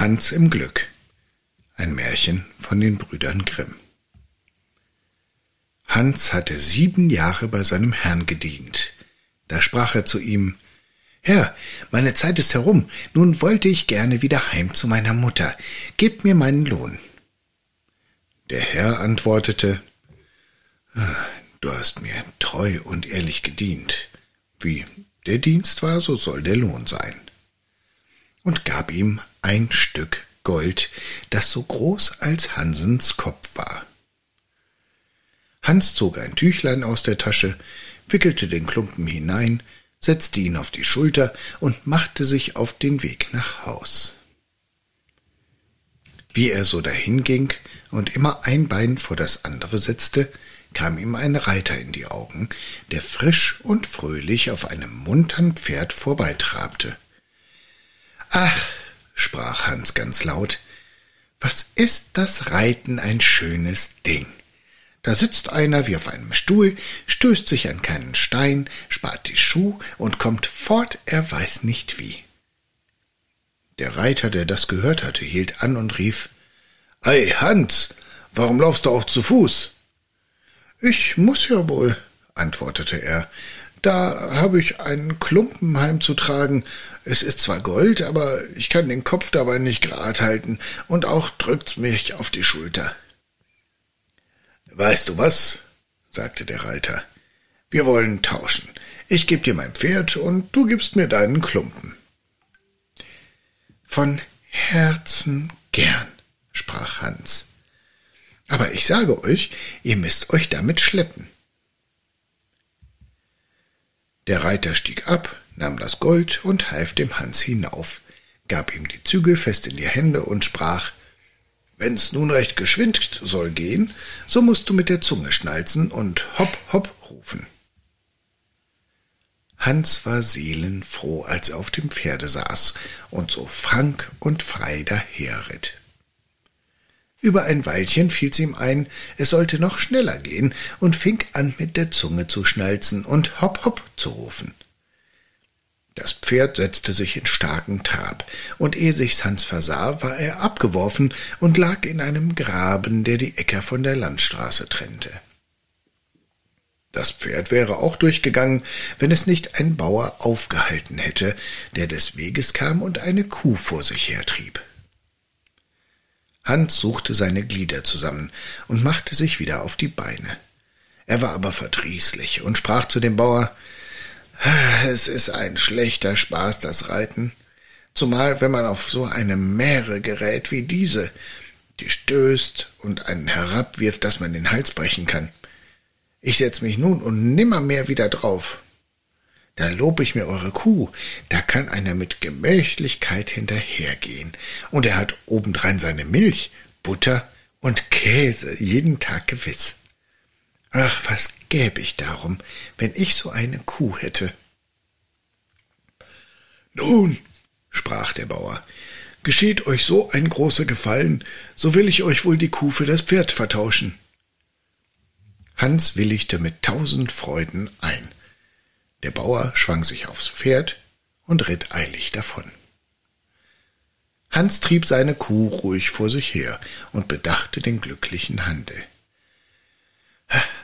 Hans im Glück. Ein Märchen von den Brüdern Grimm. Hans hatte sieben Jahre bei seinem Herrn gedient. Da sprach er zu ihm Herr, meine Zeit ist herum, nun wollte ich gerne wieder heim zu meiner Mutter. Gib mir meinen Lohn. Der Herr antwortete Du hast mir treu und ehrlich gedient. Wie der Dienst war, so soll der Lohn sein und gab ihm ein Stück Gold, das so groß als Hansens Kopf war. Hans zog ein Tüchlein aus der Tasche, wickelte den Klumpen hinein, setzte ihn auf die Schulter und machte sich auf den Weg nach Haus. Wie er so dahinging und immer ein Bein vor das andere setzte, kam ihm ein Reiter in die Augen, der frisch und fröhlich auf einem muntern Pferd vorbeitrabte. Ach, sprach Hans ganz laut, was ist das Reiten ein schönes Ding. Da sitzt einer wie auf einem Stuhl, stößt sich an keinen Stein, spart die Schuh und kommt fort, er weiß nicht wie. Der Reiter, der das gehört hatte, hielt an und rief Ei, Hans, warum laufst du auch zu Fuß? Ich muss ja wohl, antwortete er, da habe ich einen Klumpen heimzutragen. Es ist zwar Gold, aber ich kann den Kopf dabei nicht gerad halten, und auch drückt's mich auf die Schulter. Weißt du was? sagte der Reiter. Wir wollen tauschen. Ich geb dir mein Pferd und du gibst mir deinen Klumpen. Von Herzen gern, sprach Hans. Aber ich sage euch, ihr müsst euch damit schleppen. Der Reiter stieg ab, nahm das Gold und half dem Hans hinauf, gab ihm die Zügel fest in die Hände und sprach Wenn's nun recht geschwind soll gehen, so musst du mit der Zunge schnalzen und hopp, hopp rufen. Hans war seelenfroh, als er auf dem Pferde saß und so frank und frei daherritt. Über ein Weilchen fiel's ihm ein, es sollte noch schneller gehen, und fing an, mit der Zunge zu schnalzen und hopp hopp zu rufen. Das Pferd setzte sich in starken Trab, und ehe sich's Hans versah, war er abgeworfen und lag in einem Graben, der die Äcker von der Landstraße trennte. Das Pferd wäre auch durchgegangen, wenn es nicht ein Bauer aufgehalten hätte, der des Weges kam und eine Kuh vor sich hertrieb. Hans suchte seine Glieder zusammen und machte sich wieder auf die Beine. Er war aber verdrießlich und sprach zu dem Bauer Es ist ein schlechter Spaß, das Reiten, zumal wenn man auf so eine Mähre gerät wie diese, die stößt und einen herabwirft, dass man den Hals brechen kann. Ich setz mich nun und nimmermehr wieder drauf. Da lob ich mir eure Kuh, da kann einer mit Gemächlichkeit hinterhergehen, und er hat obendrein seine Milch, Butter und Käse jeden Tag gewiss. Ach, was gäb ich darum, wenn ich so eine Kuh hätte. Nun, sprach der Bauer, geschieht euch so ein großer Gefallen, so will ich euch wohl die Kuh für das Pferd vertauschen. Hans willigte mit tausend Freuden ein. Der Bauer schwang sich aufs Pferd und ritt eilig davon. Hans trieb seine Kuh ruhig vor sich her und bedachte den glücklichen Handel.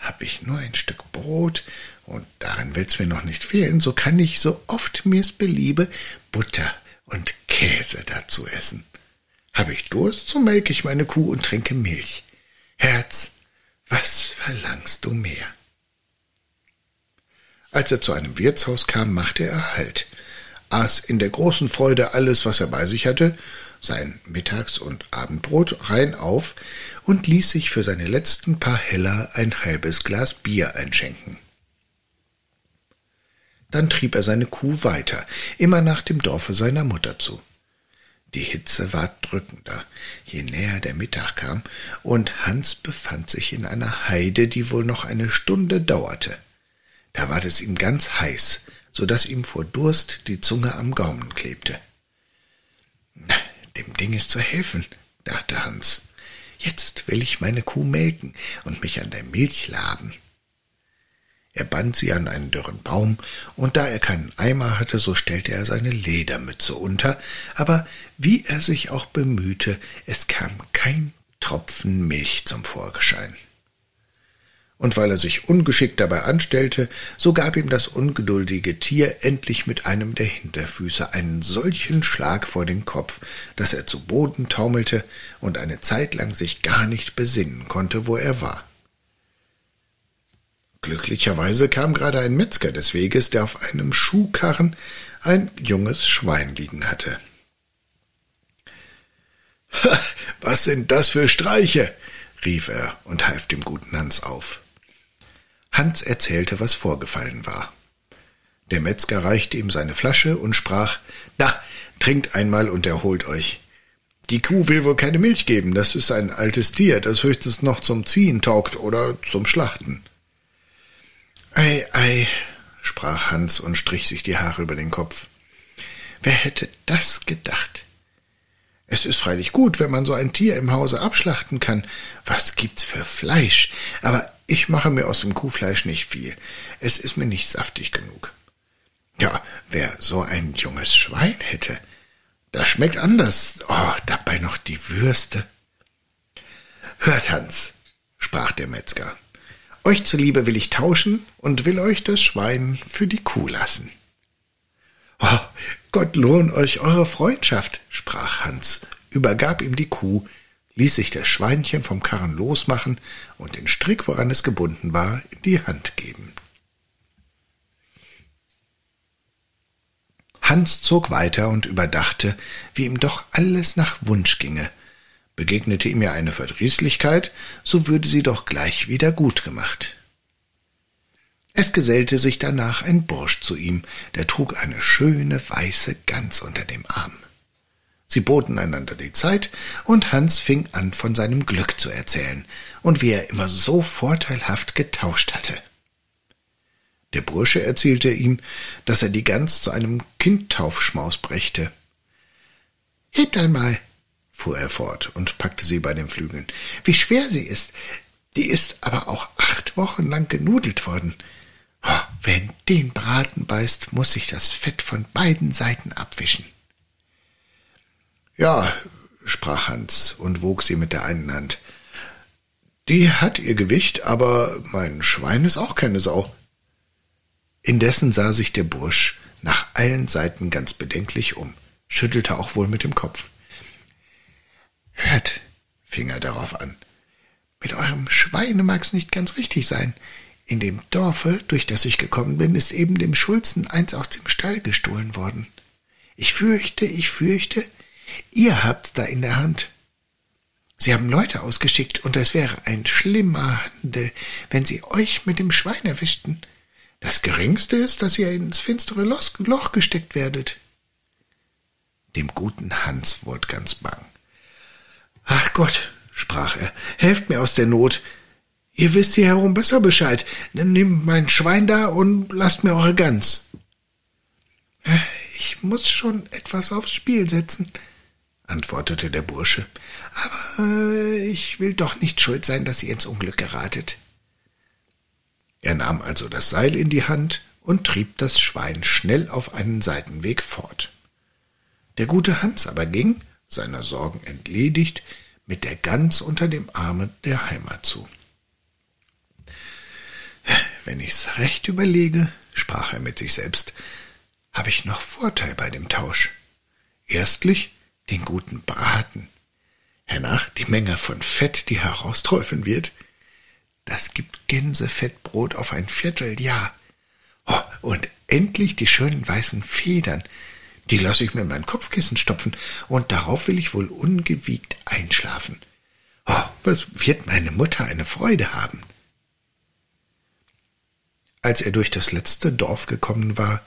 Hab ich nur ein Stück Brot, und daran will's mir noch nicht fehlen, so kann ich, so oft mir's beliebe, Butter und Käse dazu essen. Hab ich Durst, so melk ich meine Kuh und trinke Milch. Herz, was verlangst du mehr? Als er zu einem Wirtshaus kam, machte er Halt, aß in der großen Freude alles, was er bei sich hatte, sein Mittags- und Abendbrot rein auf und ließ sich für seine letzten paar Heller ein halbes Glas Bier einschenken. Dann trieb er seine Kuh weiter, immer nach dem Dorfe seiner Mutter zu. Die Hitze ward drückender, je näher der Mittag kam, und Hans befand sich in einer Heide, die wohl noch eine Stunde dauerte. Da ward es ihm ganz heiß, so dass ihm vor Durst die Zunge am Gaumen klebte. Na, dem Ding ist zu helfen, dachte Hans. Jetzt will ich meine Kuh melken und mich an der Milch laben. Er band sie an einen dürren Baum, und da er keinen Eimer hatte, so stellte er seine Ledermütze unter, aber wie er sich auch bemühte, es kam kein Tropfen Milch zum Vorgeschein. Und weil er sich ungeschickt dabei anstellte, so gab ihm das ungeduldige Tier endlich mit einem der Hinterfüße einen solchen Schlag vor den Kopf, dass er zu Boden taumelte und eine Zeit lang sich gar nicht besinnen konnte, wo er war. Glücklicherweise kam gerade ein Metzger des Weges, der auf einem Schuhkarren ein junges Schwein liegen hatte. Was sind das für Streiche? rief er und half dem guten Hans auf. Hans erzählte, was vorgefallen war. Der Metzger reichte ihm seine Flasche und sprach Na, trinkt einmal und erholt euch. Die Kuh will wohl keine Milch geben, das ist ein altes Tier, das höchstens noch zum Ziehen taugt oder zum Schlachten. Ei, ei, sprach Hans und strich sich die Haare über den Kopf. Wer hätte das gedacht? Es ist freilich gut, wenn man so ein Tier im Hause abschlachten kann. Was gibt's für Fleisch? Aber ich mache mir aus dem Kuhfleisch nicht viel. Es ist mir nicht saftig genug. Ja, wer so ein junges Schwein hätte, das schmeckt anders. Oh, dabei noch die Würste. Hört, Hans, sprach der Metzger, euch zuliebe will ich tauschen und will euch das Schwein für die Kuh lassen. Oh, Gott lohn euch eure Freundschaft, sprach Hans, übergab ihm die Kuh, ließ sich das Schweinchen vom Karren losmachen und den Strick, woran es gebunden war, in die Hand geben. Hans zog weiter und überdachte, wie ihm doch alles nach Wunsch ginge, Begegnete ihm ja eine Verdrießlichkeit, so würde sie doch gleich wieder gut gemacht. Es gesellte sich danach ein Bursch zu ihm, der trug eine schöne weiße Gans unter dem Arm. Sie boten einander die Zeit, und Hans fing an, von seinem Glück zu erzählen und wie er immer so vorteilhaft getauscht hatte. Der Bursche erzählte ihm, dass er die Gans zu einem Kindtaufschmaus brächte. Hebt einmal, fuhr er fort und packte sie bei den Flügeln. Wie schwer sie ist. Die ist aber auch acht Wochen lang genudelt worden. Oh, wer den Braten beißt, muss sich das Fett von beiden Seiten abwischen. Ja, sprach Hans und wog sie mit der einen Hand. Die hat ihr Gewicht, aber mein Schwein ist auch keine Sau. Indessen sah sich der Bursch nach allen Seiten ganz bedenklich um, schüttelte auch wohl mit dem Kopf. Hört, fing er darauf an, mit eurem Schweine mag's nicht ganz richtig sein. In dem Dorfe, durch das ich gekommen bin, ist eben dem Schulzen eins aus dem Stall gestohlen worden. Ich fürchte, ich fürchte, ihr habt's da in der Hand. Sie haben Leute ausgeschickt, und es wäre ein schlimmer Handel, wenn sie euch mit dem Schwein erwischten. Das Geringste ist, dass ihr ins finstere Loch gesteckt werdet. Dem guten Hans wurde ganz bang. Ach Gott, sprach er, helft mir aus der Not. Ihr wisst hier herum besser Bescheid. Nehmt mein Schwein da und lasst mir eure Gans. Ich muss schon etwas aufs Spiel setzen, antwortete der Bursche. Aber äh, ich will doch nicht schuld sein, dass ihr ins Unglück geratet. Er nahm also das Seil in die Hand und trieb das Schwein schnell auf einen Seitenweg fort. Der gute Hans aber ging, seiner Sorgen entledigt, mit der Gans unter dem Arme der Heimat zu. Wenn ich's recht überlege, sprach er mit sich selbst, habe ich noch Vorteil bei dem Tausch. Erstlich den guten Braten, hernach die Menge von Fett, die herausträufeln wird. Das gibt Gänsefettbrot auf ein Vierteljahr. Oh, und endlich die schönen weißen Federn, die lasse ich mir in mein Kopfkissen stopfen, und darauf will ich wohl ungewiegt einschlafen. Oh, was wird meine Mutter eine Freude haben. Als er durch das letzte Dorf gekommen war,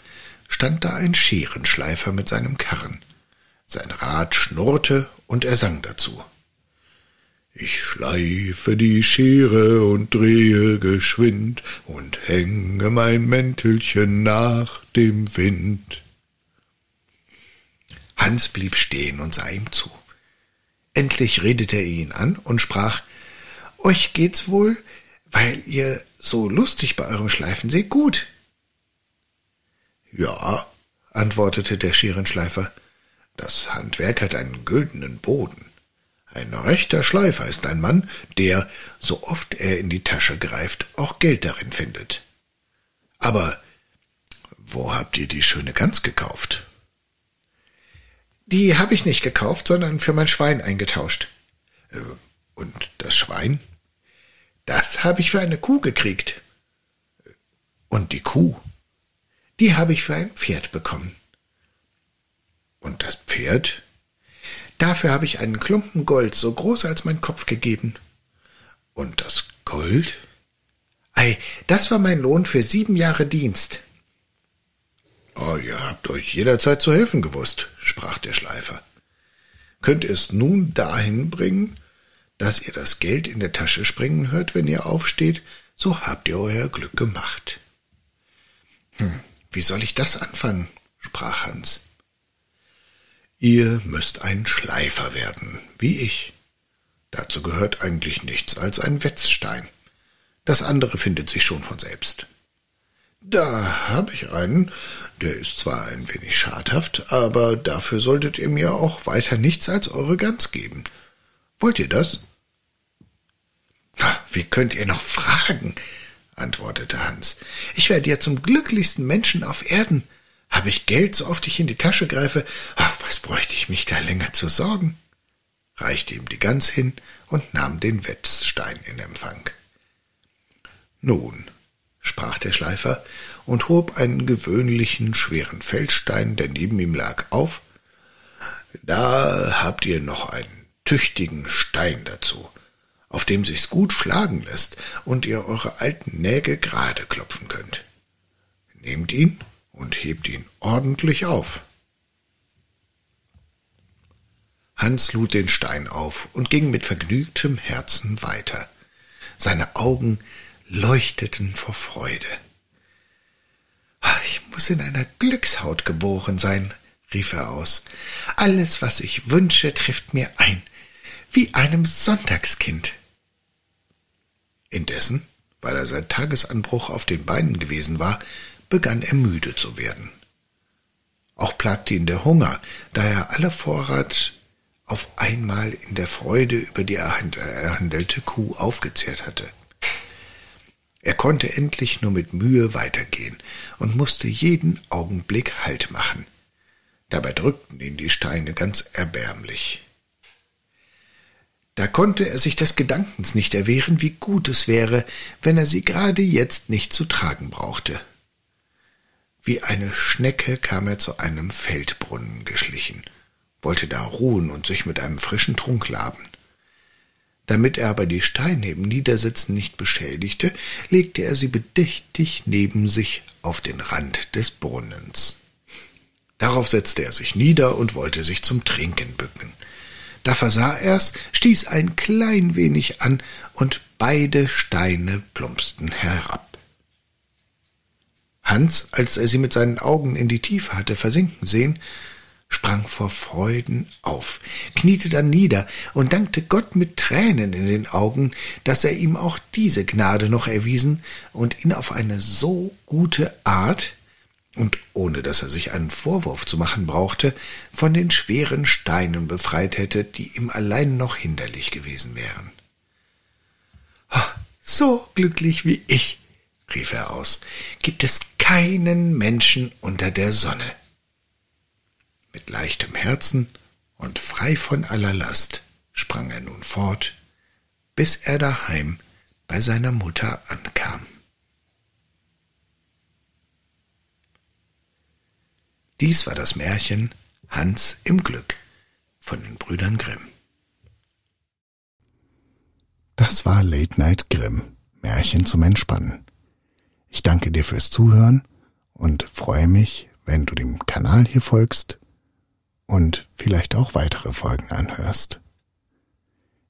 stand da ein Scherenschleifer mit seinem Karren. Sein Rad schnurrte und er sang dazu. Ich schleife die Schere und drehe geschwind und hänge mein Mäntelchen nach dem Wind. Hans blieb stehen und sah ihm zu. Endlich redete er ihn an und sprach Euch geht's wohl, weil ihr so lustig bei eurem Schleifen seht, gut. Ja, antwortete der Scherenschleifer, das Handwerk hat einen güldenen Boden. Ein rechter Schleifer ist ein Mann, der, so oft er in die Tasche greift, auch Geld darin findet. Aber wo habt ihr die schöne Gans gekauft? Die habe ich nicht gekauft, sondern für mein Schwein eingetauscht. Äh, und das Schwein? Das habe ich für eine Kuh gekriegt. Und die Kuh? Die habe ich für ein Pferd bekommen. Und das Pferd? Dafür habe ich einen Klumpen Gold so groß als mein Kopf gegeben. Und das Gold? Ei, das war mein Lohn für sieben Jahre Dienst. Oh, ihr habt euch jederzeit zu helfen gewusst, sprach der Schleifer. Könnt ihr es nun dahin bringen, dass ihr das Geld in der Tasche springen hört, wenn ihr aufsteht, so habt ihr euer Glück gemacht. Hm, wie soll ich das anfangen? sprach Hans. Ihr müsst ein Schleifer werden, wie ich. Dazu gehört eigentlich nichts als ein Wetzstein. Das andere findet sich schon von selbst. Da habe ich einen, der ist zwar ein wenig schadhaft, aber dafür solltet ihr mir auch weiter nichts als eure Gans geben. Wollt ihr das? Wie könnt ihr noch fragen? antwortete Hans. Ich werde ja zum glücklichsten Menschen auf Erden. Habe ich Geld, so oft ich in die Tasche greife, ach, was bräuchte ich mich da länger zu sorgen? reichte ihm die Gans hin und nahm den Wetzstein in Empfang. Nun, sprach der Schleifer und hob einen gewöhnlichen schweren Feldstein, der neben ihm lag, auf. Da habt ihr noch einen tüchtigen Stein dazu, auf dem sich's gut schlagen lässt und ihr eure alten Nägel gerade klopfen könnt. Nehmt ihn und hebt ihn ordentlich auf. Hans lud den Stein auf und ging mit vergnügtem Herzen weiter. Seine Augen leuchteten vor Freude. Ah, ich muss in einer Glückshaut geboren sein, rief er aus. Alles, was ich wünsche, trifft mir ein, wie einem Sonntagskind. Indessen, weil er seit Tagesanbruch auf den Beinen gewesen war, begann er müde zu werden. Auch plagte ihn der Hunger, da er alle Vorrat auf einmal in der Freude über die erhandelte Kuh aufgezehrt hatte. Er konnte endlich nur mit Mühe weitergehen und musste jeden Augenblick Halt machen. Dabei drückten ihn die Steine ganz erbärmlich. Da konnte er sich des Gedankens nicht erwehren, wie gut es wäre, wenn er sie gerade jetzt nicht zu tragen brauchte. Wie eine Schnecke kam er zu einem Feldbrunnen geschlichen, wollte da ruhen und sich mit einem frischen Trunk laben. Damit er aber die Steine im Niedersitzen nicht beschädigte, legte er sie bedächtig neben sich auf den Rand des Brunnens. Darauf setzte er sich nieder und wollte sich zum Trinken bücken. Da versah er's, stieß ein klein wenig an, und beide Steine plumpsten herab. Hans, als er sie mit seinen Augen in die Tiefe hatte versinken sehen, sprang vor Freuden auf, kniete dann nieder und dankte Gott mit Tränen in den Augen, dass er ihm auch diese Gnade noch erwiesen und ihn auf eine so gute Art und ohne dass er sich einen Vorwurf zu machen brauchte, von den schweren Steinen befreit hätte, die ihm allein noch hinderlich gewesen wären. So glücklich wie ich, rief er aus, gibt es keinen Menschen unter der Sonne. Mit leichtem Herzen und frei von aller Last sprang er nun fort, bis er daheim bei seiner Mutter ankam. Dies war das Märchen Hans im Glück von den Brüdern Grimm. Das war Late Night Grimm, Märchen zum Entspannen. Ich danke dir fürs Zuhören und freue mich, wenn du dem Kanal hier folgst und vielleicht auch weitere Folgen anhörst.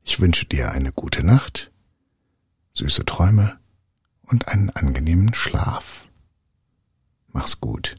Ich wünsche dir eine gute Nacht, süße Träume und einen angenehmen Schlaf. Mach's gut.